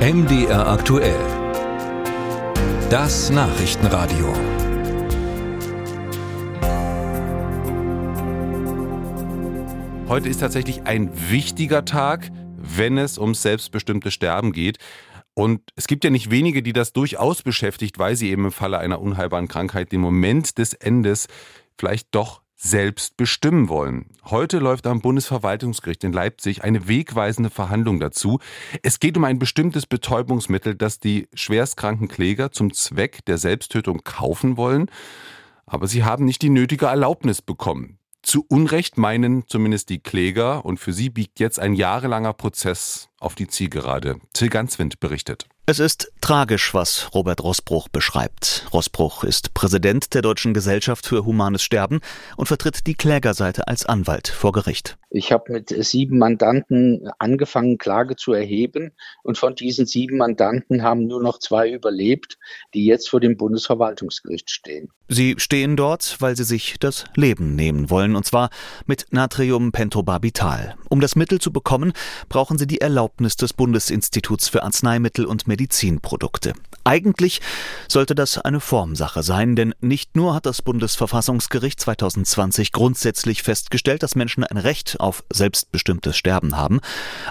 MDR aktuell. Das Nachrichtenradio. Heute ist tatsächlich ein wichtiger Tag, wenn es ums selbstbestimmte Sterben geht. Und es gibt ja nicht wenige, die das durchaus beschäftigt, weil sie eben im Falle einer unheilbaren Krankheit den Moment des Endes vielleicht doch selbst bestimmen wollen. Heute läuft am Bundesverwaltungsgericht in Leipzig eine wegweisende Verhandlung dazu. Es geht um ein bestimmtes Betäubungsmittel, das die schwerstkranken Kläger zum Zweck der Selbsttötung kaufen wollen, aber sie haben nicht die nötige Erlaubnis bekommen. Zu Unrecht meinen zumindest die Kläger und für sie biegt jetzt ein jahrelanger Prozess auf die Zielgerade. Till Ganswind berichtet. Es ist tragisch, was Robert Rossbruch beschreibt. Rossbruch ist Präsident der Deutschen Gesellschaft für Humanes Sterben und vertritt die Klägerseite als Anwalt vor Gericht. Ich habe mit sieben Mandanten angefangen, Klage zu erheben und von diesen sieben Mandanten haben nur noch zwei überlebt, die jetzt vor dem Bundesverwaltungsgericht stehen. Sie stehen dort, weil sie sich das Leben nehmen wollen und zwar mit Natriumpentobarbital. Um das Mittel zu bekommen, brauchen sie die Erlaubnis des Bundesinstituts für Arzneimittel und Medizinprodukte. Eigentlich sollte das eine Formsache sein, denn nicht nur hat das Bundesverfassungsgericht 2020 grundsätzlich festgestellt, dass Menschen ein Recht auf selbstbestimmtes Sterben haben,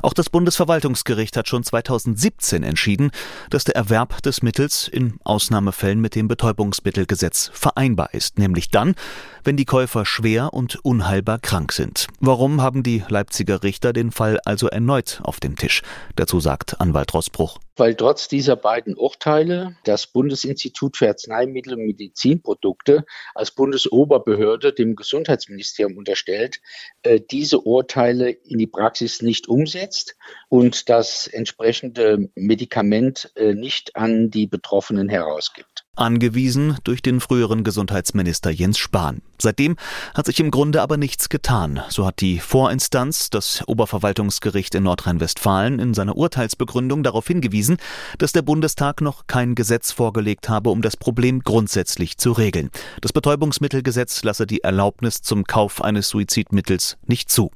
auch das Bundesverwaltungsgericht hat schon 2017 entschieden, dass der Erwerb des Mittels in Ausnahmefällen mit dem Betäubungsmittelgesetz vereinbar ist, nämlich dann, wenn die Käufer schwer und unheilbar krank sind. Warum haben die Leipziger Richter den Fall also erneut auf dem Tisch? Dazu sagt Anwalt Rossbruch. Weil trotz dieser beiden Urteile das Bundesinstitut für Arzneimittel und Medizinprodukte als Bundesoberbehörde dem Gesundheitsministerium unterstellt, äh, diese Urteile in die Praxis nicht umsetzt und das entsprechende Medikament äh, nicht an die Betroffenen herausgibt. Angewiesen durch den früheren Gesundheitsminister Jens Spahn. Seitdem hat sich im Grunde aber nichts getan. So hat die Vorinstanz, das Oberverwaltungsgericht in Nordrhein-Westfalen, in seiner Urteilsbegründung darauf hingewiesen, dass der Bundestag noch kein Gesetz vorgelegt habe, um das Problem grundsätzlich zu regeln. Das Betäubungsmittelgesetz lasse die Erlaubnis zum Kauf eines Suizidmittels nicht zu.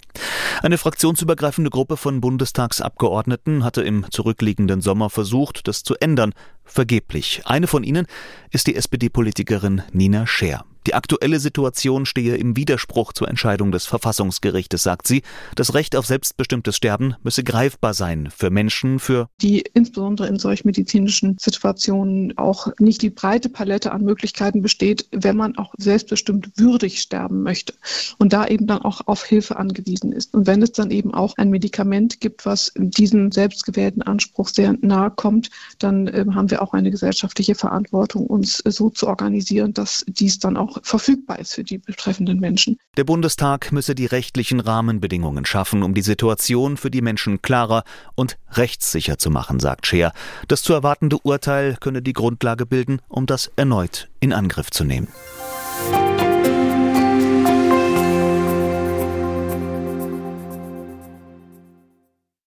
Eine fraktionsübergreifende Gruppe von Bundestagsabgeordneten hatte im zurückliegenden Sommer versucht, das zu ändern, vergeblich. Eine von ihnen ist die SPD-Politikerin Nina Scher. Die aktuelle Situation stehe im Widerspruch zur Entscheidung des Verfassungsgerichtes, sagt sie. Das Recht auf selbstbestimmtes Sterben müsse greifbar sein für Menschen, für die insbesondere in solch medizinischen Situationen auch nicht die breite Palette an Möglichkeiten besteht, wenn man auch selbstbestimmt würdig sterben möchte und da eben dann auch auf Hilfe angewiesen ist. Und wenn es dann eben auch ein Medikament gibt, was diesem selbstgewählten Anspruch sehr nahe kommt, dann äh, haben wir auch eine gesellschaftliche Verantwortung, uns so zu organisieren, dass dies dann auch verfügbar ist für die betreffenden Menschen. Der Bundestag müsse die rechtlichen Rahmenbedingungen schaffen, um die Situation für die Menschen klarer und rechtssicher zu machen, sagt Scheer. Das zu erwartende Urteil könne die Grundlage bilden, um das erneut in Angriff zu nehmen.